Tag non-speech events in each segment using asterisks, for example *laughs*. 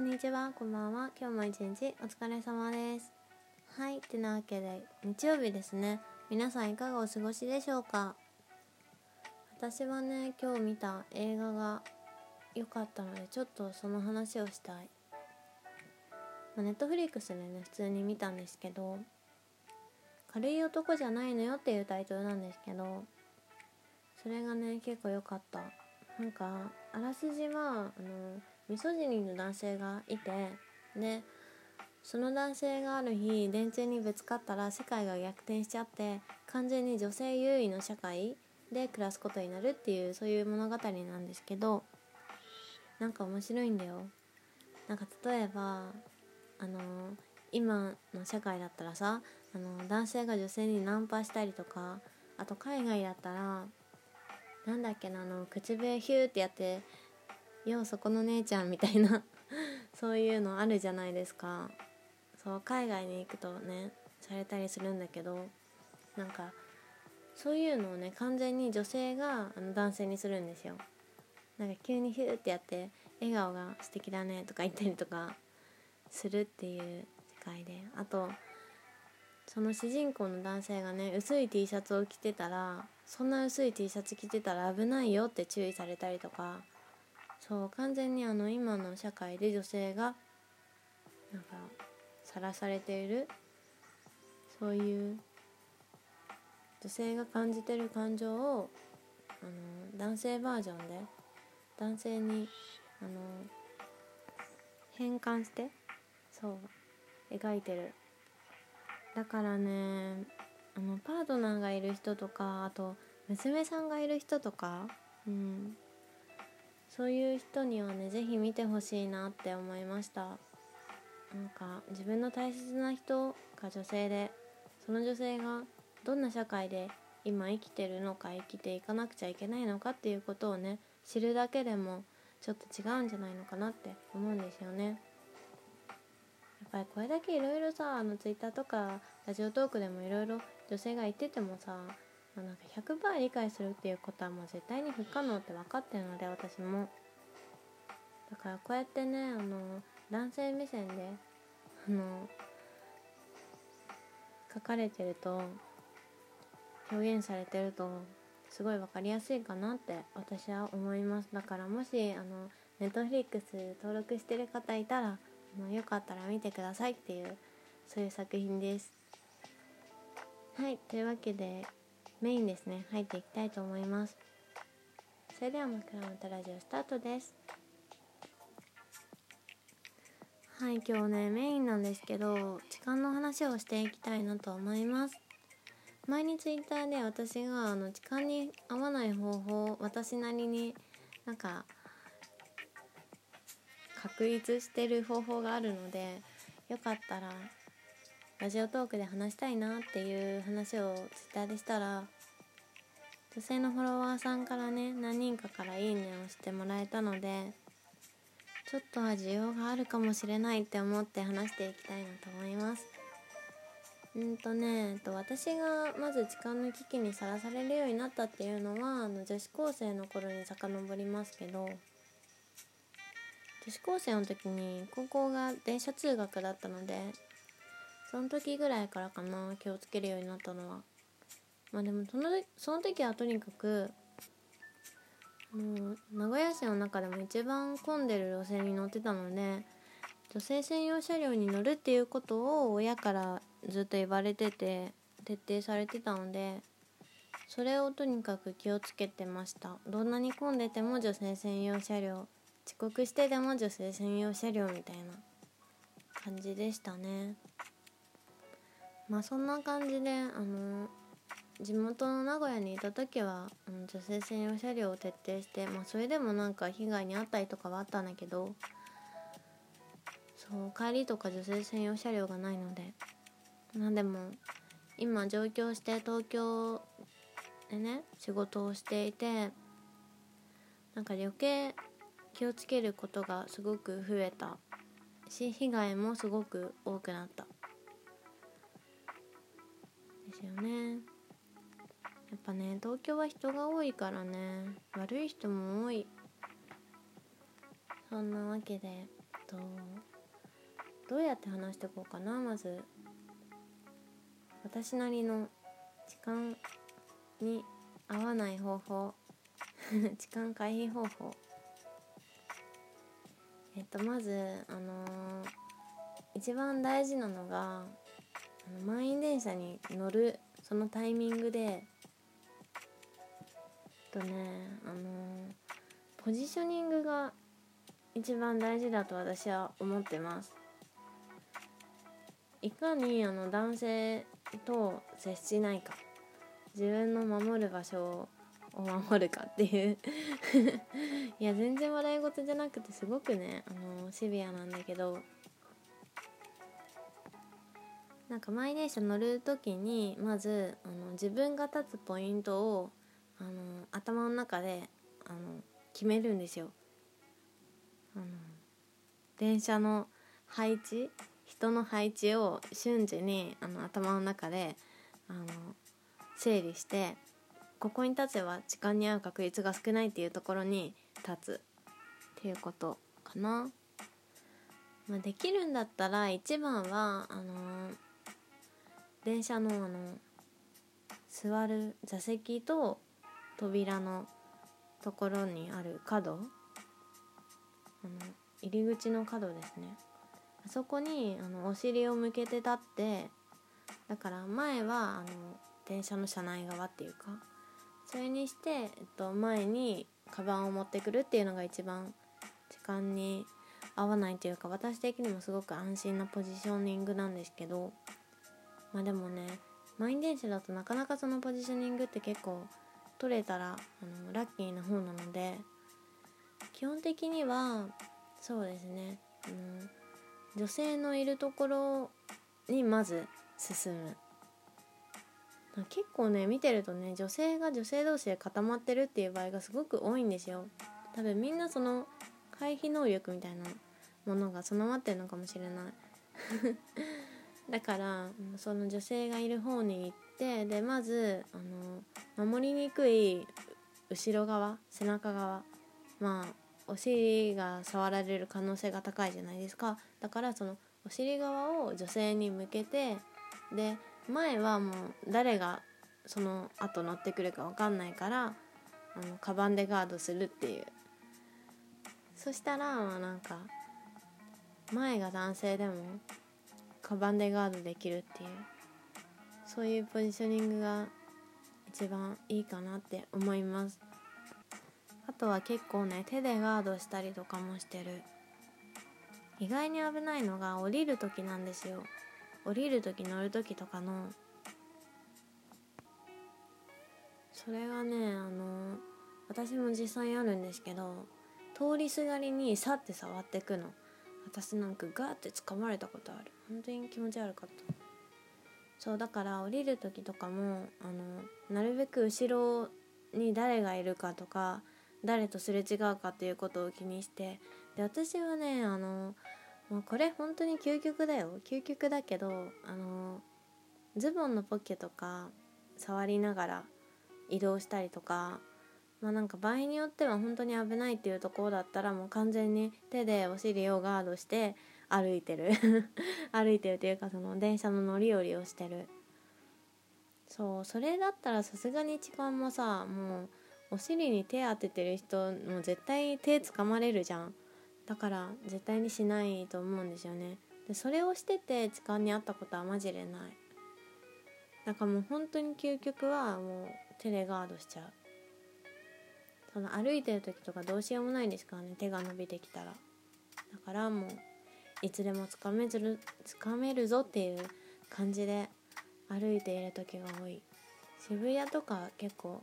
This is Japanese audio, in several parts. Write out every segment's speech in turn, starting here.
こんにちは、こんばんは。今日も一日お疲れ様です。はい、ってなわけで日曜日ですね。皆さんいかがお過ごしでしょうか？私はね、今日見た映画が良かったので、ちょっとその話をしたい。ま、ネットフリックスでね、普通に見たんですけど、軽い男じゃないのよっていうタイトルなんですけど、それがね、結構良かった。なんか、あらすじは、あの、ミソジニの男性がいてでその男性がある日電柱にぶつかったら世界が逆転しちゃって完全に女性優位の社会で暮らすことになるっていうそういう物語なんですけどなんか面白いんだよ。なんか例えばあの今の社会だったらさあの男性が女性にナンパしたりとかあと海外だったらなんだっけなあの口笛ヒューってやってようそこの姉ちゃんみたいな *laughs* そういうのあるじゃないですか。そう海外に行くとねされたりするんだけどなんかそういうのをね完全に女性があの男性にするんですよ。なんか急にヒューってやって笑顔が素敵だねとか言ったりとかするっていう世界で。あとその主人公の男性がね薄い T シャツを着てたらそんな薄い T シャツ着てたら危ないよって注意されたりとかそう完全にあの今の社会で女性がなんかさらされているそういう女性が感じてる感情をあの男性バージョンで男性にあの変換してそう描いてる。だからねあのパートナーがいる人とかあと娘さんがいる人とかうんそういう人にはね是非見てほしいなって思いました。なんか自分の大切な人が女性でその女性がどんな社会で今生きてるのか生きていかなくちゃいけないのかっていうことをね知るだけでもちょっと違うんじゃないのかなって思うんですよね。やっぱりこれだけいろいろさあのツイッターとかラジオトークでもいろいろ女性が言っててもさなんか100%理解するっていうことはもう絶対に不可能って分かってるので私も。だからこうやってねあの男性目線であの書かれてると表現されてるとすごい分かりやすいかなって私は思います。だからもしあのネットフリックス登録してる方いたらあのよかったら見てくださいっていうそういう作品です。はいというわけでメインですね。入っていきたいと思います。それでは枕元ラジオスタートです。はい今日ねメインなんですけど痴漢の話をしていきたいなと思います。前にツイッターで私があの痴漢に合わない方法私なりになんか確立してる方法があるのでよかったらラジオトークで話したいなっていう話をツイッターでしたら女性のフォロワーさんからね何人かからいいねをしてもらえたのでちょっとは需要があるかもしれないって思って話していきたいなと思います。うんとねと私がまず痴漢の危機にさらされるようになったっていうのはあの女子高生の頃に遡りますけど女子高生の時に高校が電車通学だったのでその時ぐらいからかな気をつけるようになったのは。まあでもそのその時はとにかくもう名古屋市の中でも一番混んでる路線に乗ってたので女性専用車両に乗るっていうことを親からずっと言われてて徹底されてたのでそれをとにかく気をつけてました。どんなに混んでても女性専用車両遅刻してでも女性専用車両みたいな感じでしたね。まあそんな感じであの地元の名古屋にいた時は、うん、女性専用車両を徹底してまあそれでもなんか被害に遭ったりとかはあったんだけどそう帰りとか女性専用車両がないのでまあでも今上京して東京でね仕事をしていてなんか余計気をつけることがすごく増えたし被害もすごく多くなった。ぱね東京は人が多いからね悪い人も多い。そんなわけでとどうやって話していこうかなまず。私なりの時間に合わない方法。*laughs* 時間回避方法。えっとまずあのー、一番大事なのがあの満員電車に乗るそのタイミングでとねあの、ポジショニングが一番大事だと私は思ってます。いかにあの男性と接しないか。自分の守る場所を守るかっていう。*laughs* いや全然笑い事じゃなくてすごくねあのシビアなんだけど。なんか満員電車乗る時にまずあの自分が立つポイントをあの頭の中であの決めるんですよ。あの電車の配置人の配置を瞬時にあの頭の中であの整理してここに立てば時間に合う確率が少ないっていうところに立つっていうことかな。まあ、できるんだったら一番はあの電車のあの座る座席と扉のところにある角。あの入り口の角ですね。あそこにあのお尻を向けて立ってだから前はあの電車の車内側っていうかそれにして、えっと、前にカバンを持ってくるっていうのが一番時間に合わないというか私的にもすごく安心なポジショニングなんですけどまあでもね満員電車だとなかなかそのポジショニングって結構取れたらあのラッキーな方なので基本的にはそうですねあの女性のいるところにまず進む。結構ね見てるとね女性が女性同士で固まってるっていう場合がすごく多いんですよ。多分みんなその回避能力みたいなものが備わってるのかもしれない。*laughs* だからその女性がいる方に行ってでまずあの守りにくい後ろ側背中側まあお尻が触られる可能性が高いじゃないですか。だからそのお尻側を女性に向けてで前はもう誰がその後乗ってくるか分かんないからあのカバンでガードするっていう。そしたらまあなんか前が男性でもカバンでガードできるっていう。そういうポジショニングが一番いいかなって思います。あとは結構ね手でガードしたりとかもしてる。意外に危ないのが降りる時なんですよ。降りる時乗る時とかの。それがねあの私も実際あるんですけど通りすがりにさって触ってくの。私なんかガーって掴まれたことある。本当に気持ち悪かった。そうだから降りる時とかもあのなるべく後ろに誰がいるかとか誰とすれ違うかっていうことを気にしてで私はねあのもうこれ本当に究極だよ。究極だけどあのズボンのポッケとか触りながら移動したりとかまあなんか場合によっては本当に危ないっていうところだったらもう完全に手でお尻をガードして歩いてる。*laughs* 歩いてるっていうかその電車の乗り降りをしてる。そうそれだったらさすがに時間もさもうお尻に手当ててる人もう絶対手つかまれるじゃん。だから絶対にしないと思うんですよね。でそれをしてて痴漢にあったことはマジでない。だからもう本当に究極はもう手でガードしちゃう。その歩いてる時とかどうしようもないですからね手が伸びてきたら。だからもういつでもつかめずるつかめるぞっていう感じで歩いている時が多い。渋谷とか結構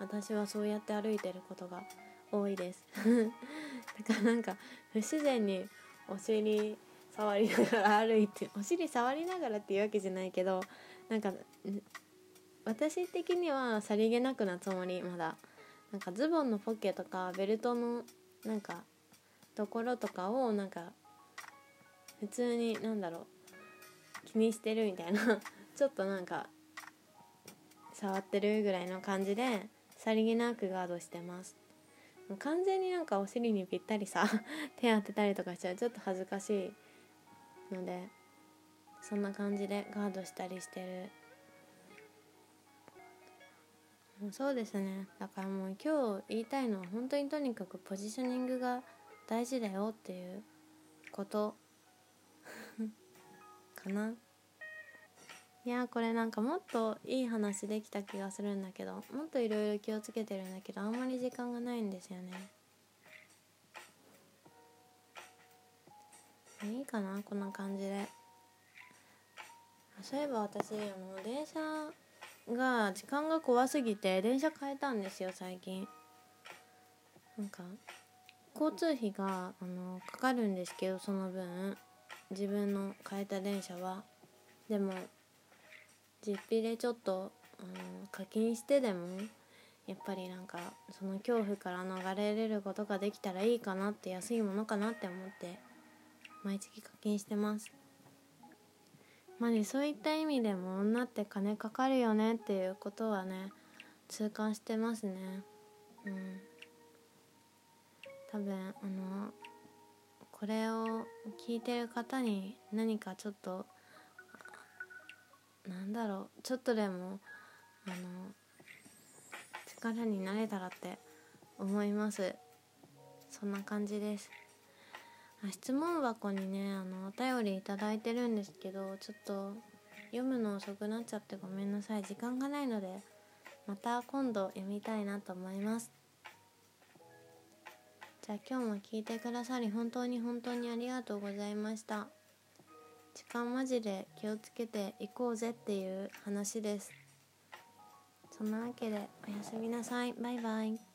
私はそうやって歩いてることが多いです。*laughs* だからなんか不自然にお尻触りながら歩いてお尻触りながらっていうわけじゃないけどなんか私的にはさりげなくなつもりまだ。なんかズボンのポケとかベルトのなんかところとかをなんか普通になんだろう気にしてるみたいな *laughs* ちょっとなんか触ってるぐらいの感じでさりげなくガードしてます。完全になんかお尻にぴったりさ *laughs* 手当てたりとかしちゃう。ちょっと恥ずかしいのでそんな感じでガードしたりしてる。そうですね。だからもう今日言いたいのは本当にとにかくポジショニングが大事だよっていうこと。かな。いやこれなんかもっといい話できた気がするんだけどもっといろいろ気をつけてるんだけどあんまり時間がないんですよね。いいかなこんな感じで。そういえば私あの電車が時間が怖すぎて電車変えたんですよ最近。なんか交通費があのかかるんですけどその分。自分の変えた電車はでも実費でちょっとあの課金してでもやっぱりなんかその恐怖から逃れれることができたらいいかなって安いものかなって思って毎月課金してます。まあねそういった意味でも女って金かかるよねっていうことはね痛感してますね。うん。多分あのこれを聞いてる方に何かちょっとなんだろうちょっとでもあの力になれたらって思います。そんな感じです。質問箱にねあのお便り頂いてるんですけどちょっと読むの遅くなっちゃってごめんなさい。時間がないのでまた今度読みたいなと思います。じゃあ今日も聞いてくださり本当に本当にありがとうございました。時間マジで気をつけていこうぜっていう話です。そんなわけでおやすみなさい。バイバイ。